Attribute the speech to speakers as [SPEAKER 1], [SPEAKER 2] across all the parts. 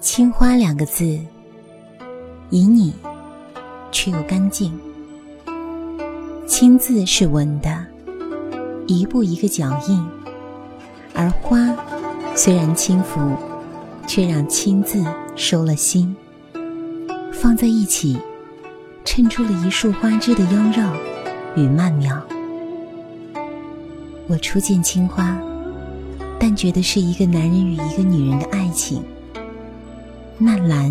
[SPEAKER 1] 青花两个字，以你却又干净。青字是稳的，一步一个脚印，而花虽然轻浮，却让青字收了心。放在一起，衬出了一束花枝的妖娆与曼妙。我初见青花，但觉得是一个男人与一个女人的爱情。那蓝，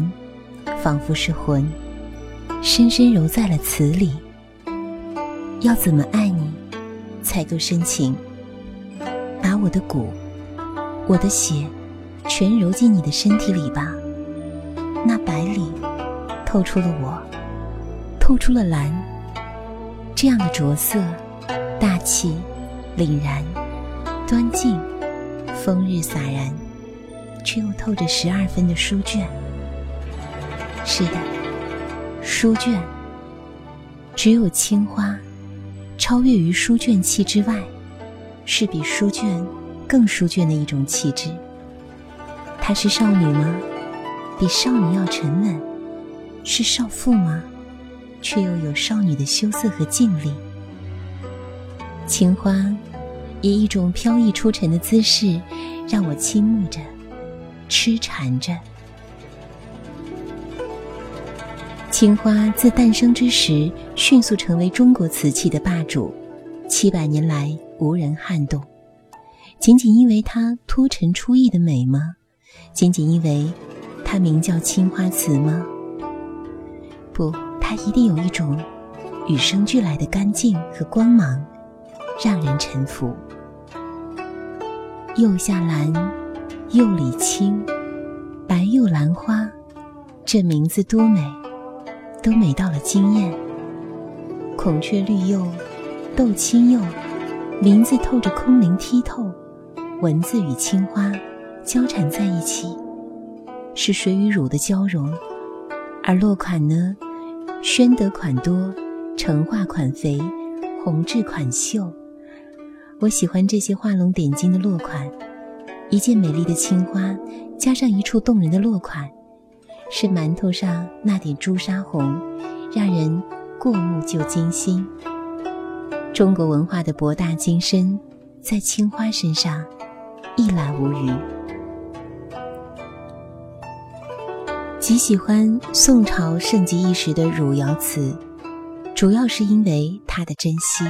[SPEAKER 1] 仿佛是魂，深深揉在了词里。要怎么爱你，才够深情？把我的骨，我的血，全揉进你的身体里吧。那白里，透出了我，透出了蓝。这样的着色，大气、凛然、端静、风日洒然。却又透着十二分的书卷。是的，书卷。只有青花，超越于书卷气之外，是比书卷更书卷的一种气质。她是少女吗？比少女要沉稳。是少妇吗？却又有少女的羞涩和静丽。青花以一种飘逸出尘的姿势，让我倾慕着。痴缠着。青花自诞生之时，迅速成为中国瓷器的霸主，七百年来无人撼动。仅仅因为它脱尘出异的美吗？仅仅因为它名叫青花瓷吗？不，它一定有一种与生俱来的干净和光芒，让人臣服。釉下蓝。釉里青，白釉兰花，这名字多美，都美到了惊艳。孔雀绿釉，豆青釉，名字透着空灵剔透，文字与青花交缠在一起，是水与乳的交融。而落款呢，宣德款多，成化款肥，弘治款秀。我喜欢这些画龙点睛的落款。一件美丽的青花，加上一处动人的落款，是馒头上那点朱砂红，让人过目就惊心。中国文化的博大精深，在青花身上一览无余。极喜欢宋朝盛极一时的汝窑瓷，主要是因为它的珍稀。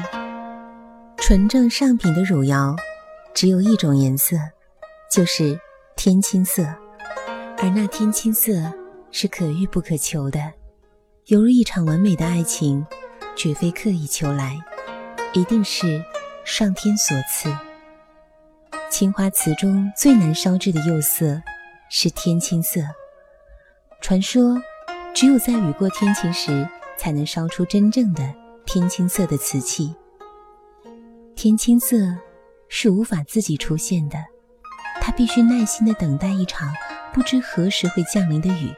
[SPEAKER 1] 纯正上品的汝窑，只有一种颜色。就是天青色，而那天青色是可遇不可求的，犹如一场完美的爱情，绝非刻意求来，一定是上天所赐。青花瓷中最难烧制的釉色是天青色，传说只有在雨过天晴时，才能烧出真正的天青色的瓷器。天青色是无法自己出现的。他必须耐心地等待一场不知何时会降临的雨，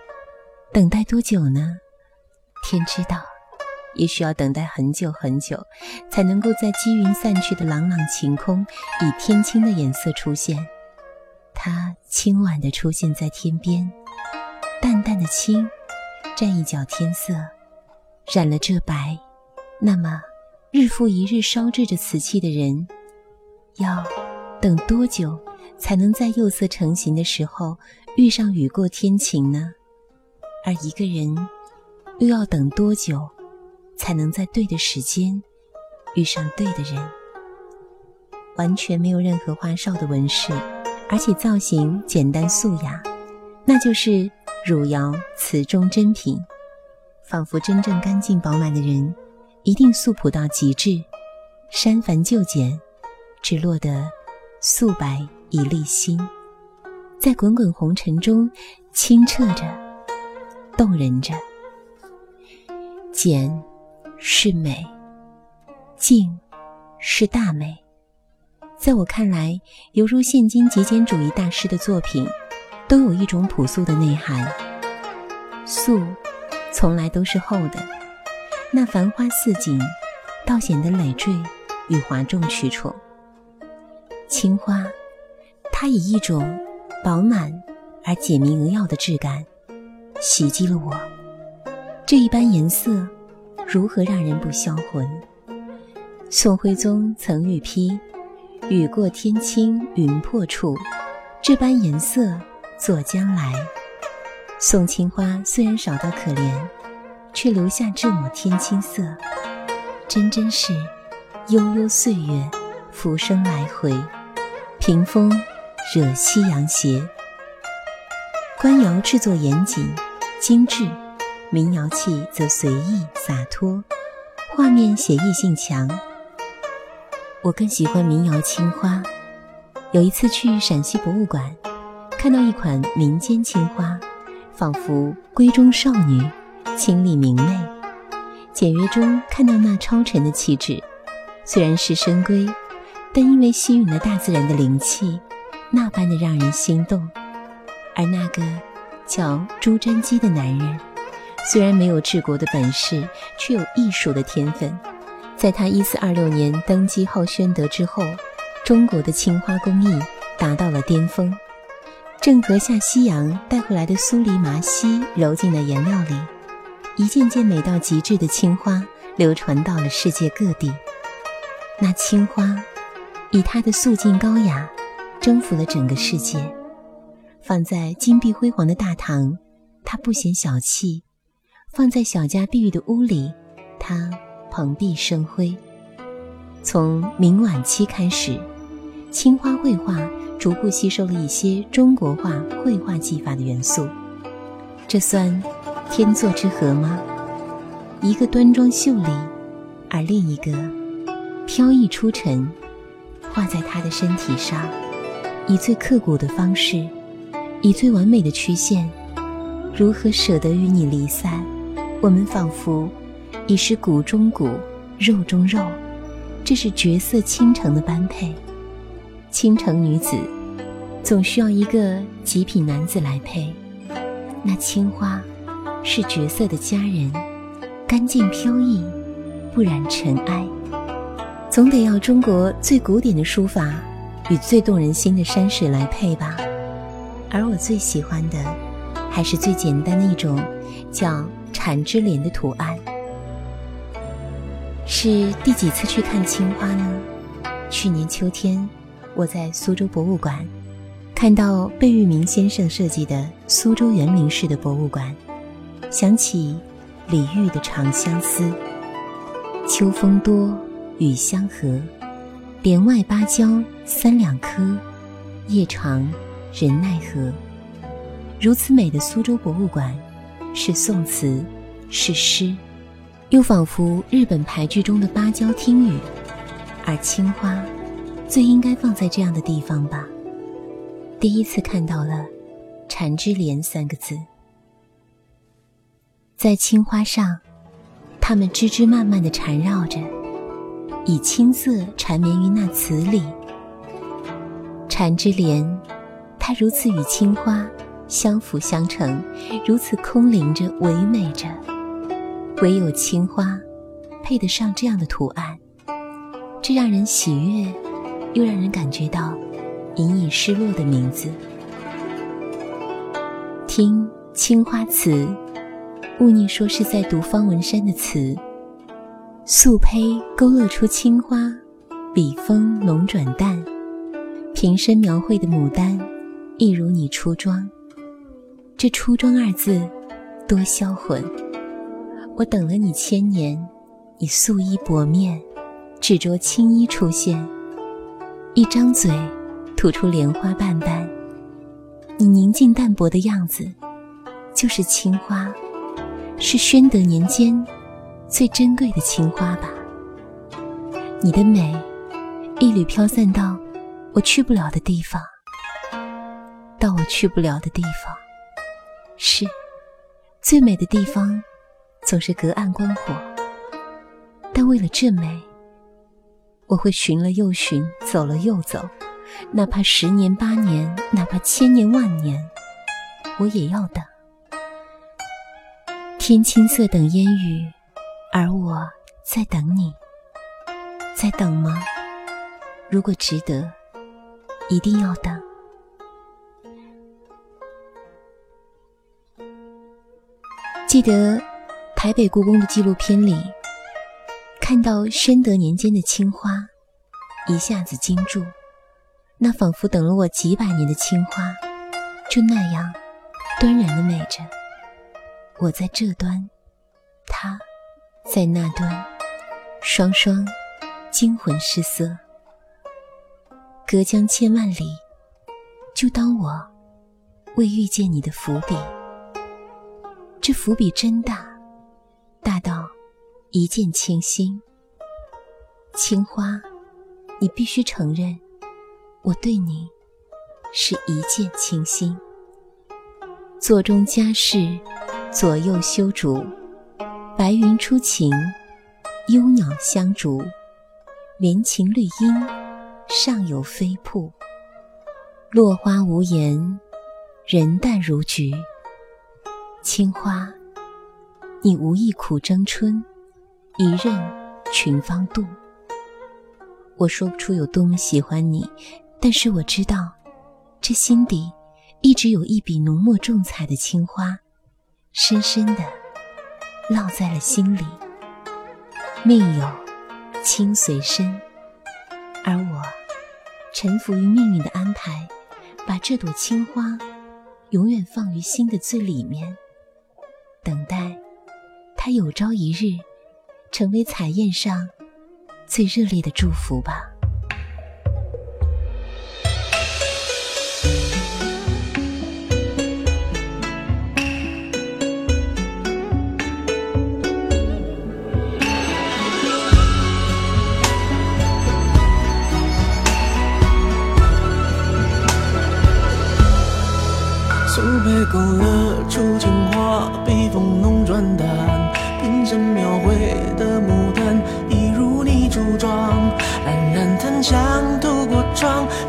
[SPEAKER 1] 等待多久呢？天知道，也需要等待很久很久，才能够在积云散去的朗朗晴空，以天青的颜色出现。它轻婉地出现在天边，淡淡的青，沾一角天色，染了这白。那么，日复一日烧制着瓷器的人，要等多久？才能在釉色成型的时候遇上雨过天晴呢？而一个人又要等多久，才能在对的时间遇上对的人？完全没有任何花哨的纹饰，而且造型简单素雅，那就是汝窑瓷中珍品。仿佛真正干净饱满的人，一定素朴到极致，删繁就简，只落得素白。一粒心，在滚滚红尘中清澈着，动人着。简是美，静是大美。在我看来，犹如现今极简主义大师的作品，都有一种朴素的内涵。素，从来都是厚的，那繁花似锦，倒显得累赘与哗众取宠。青花。它以一种饱满、而简明扼要的质感，袭击了我。这一般颜色，如何让人不销魂？宋徽宗曾御批：“雨过天青云破处，这般颜色作将来。”宋青花虽然少到可怜，却留下这抹天青色，真真是悠悠岁月，浮生来回，屏风惹夕阳斜。官窑制作严谨精致，民窑器则随意洒脱，画面写意性强。我更喜欢民窑青花。有一次去陕西博物馆，看到一款民间青花。仿佛闺中少女，清丽明媚，简约中看到那超尘的气质。虽然是深闺，但因为吸吮了大自然的灵气，那般的让人心动。而那个叫朱瞻基的男人，虽然没有治国的本事，却有艺术的天分。在他一四二六年登基后宣德之后，中国的青花工艺达到了巅峰。郑和下西洋带回来的苏黎麻锡揉进了颜料里，一件件美到极致的青花流传到了世界各地。那青花以它的素净高雅，征服了整个世界。放在金碧辉煌的大堂，它不显小气；放在小家碧玉的屋里，它蓬荜生辉。从明晚期开始，青花绘画。逐步吸收了一些中国画绘画技法的元素，这算天作之合吗？一个端庄秀丽，而另一个飘逸出尘，画在他的身体上，以最刻骨的方式，以最完美的曲线，如何舍得与你离散？我们仿佛已是骨中骨，肉中肉，这是绝色倾城的般配。倾城女子，总需要一个极品男子来配。那青花，是绝色的佳人，干净飘逸，不染尘埃。总得要中国最古典的书法与最动人心的山水来配吧。而我最喜欢的，还是最简单的一种，叫缠枝莲的图案。是第几次去看青花呢？去年秋天。我在苏州博物馆看到贝聿铭先生设计的苏州园林式的博物馆，想起李煜的《长相思》：“秋风多，雨相和，帘外芭蕉三两棵，夜长人奈何。”如此美的苏州博物馆，是宋词，是诗，又仿佛日本牌剧中的芭蕉听雨，而青花。最应该放在这样的地方吧。第一次看到了“缠枝莲”三个字，在青花上，它们枝枝蔓蔓的缠绕着，以青色缠绵于那词里。缠枝莲，它如此与青花相辅相成，如此空灵着、唯美着，唯有青花配得上这样的图案，这让人喜悦。又让人感觉到隐隐失落的名字。听青花瓷，勿宁说是在读方文山的词。素胚勾勒出青花，笔锋浓转淡，平身描绘的牡丹，一如你出妆。这出妆二字，多销魂。我等了你千年，你素衣薄面，只着青衣出现。一张嘴，吐出莲花瓣瓣。你宁静淡泊的样子，就是青花，是宣德年间最珍贵的情花吧。你的美，一缕飘散到我去不了的地方，到我去不了的地方。是，最美的地方，总是隔岸观火。但为了这美。我会寻了又寻，走了又走，哪怕十年八年，哪怕千年万年，我也要等。天青色等烟雨，而我在等你，在等吗？如果值得，一定要等。记得台北故宫的纪录片里，看到宣德年间的青花，一下子惊住。那仿佛等了我几百年的青花，就那样端然的美着。我在这端，他在那端，双双惊魂失色。隔江千万里，就当我未遇见你的伏笔。这伏笔真大，大到一见倾心。青花，你必须承认，我对你是一见倾心。座中佳士，左右修竹，白云出晴，幽鸟相逐，连情绿荫。上有飞瀑，落花无言，人淡如菊。青花，你无意苦争春，一任群芳妒。我说不出有多么喜欢你，但是我知道，这心底一直有一笔浓墨重彩的青花，深深的烙在了心里。命有轻随身，而我。臣服于命运的安排，把这朵青花永远放于心的最里面，等待它有朝一日成为彩宴上最热烈的祝福吧。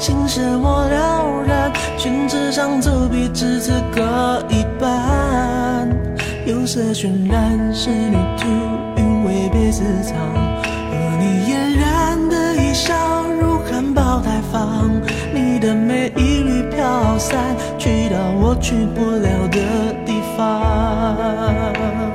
[SPEAKER 2] 心事我了然。宣纸上走笔，只此各一半。釉色渲染，仕女图，韵味别私藏。和你嫣然的一笑，如含苞待放。你的美一缕飘散。去到我去不了的地方。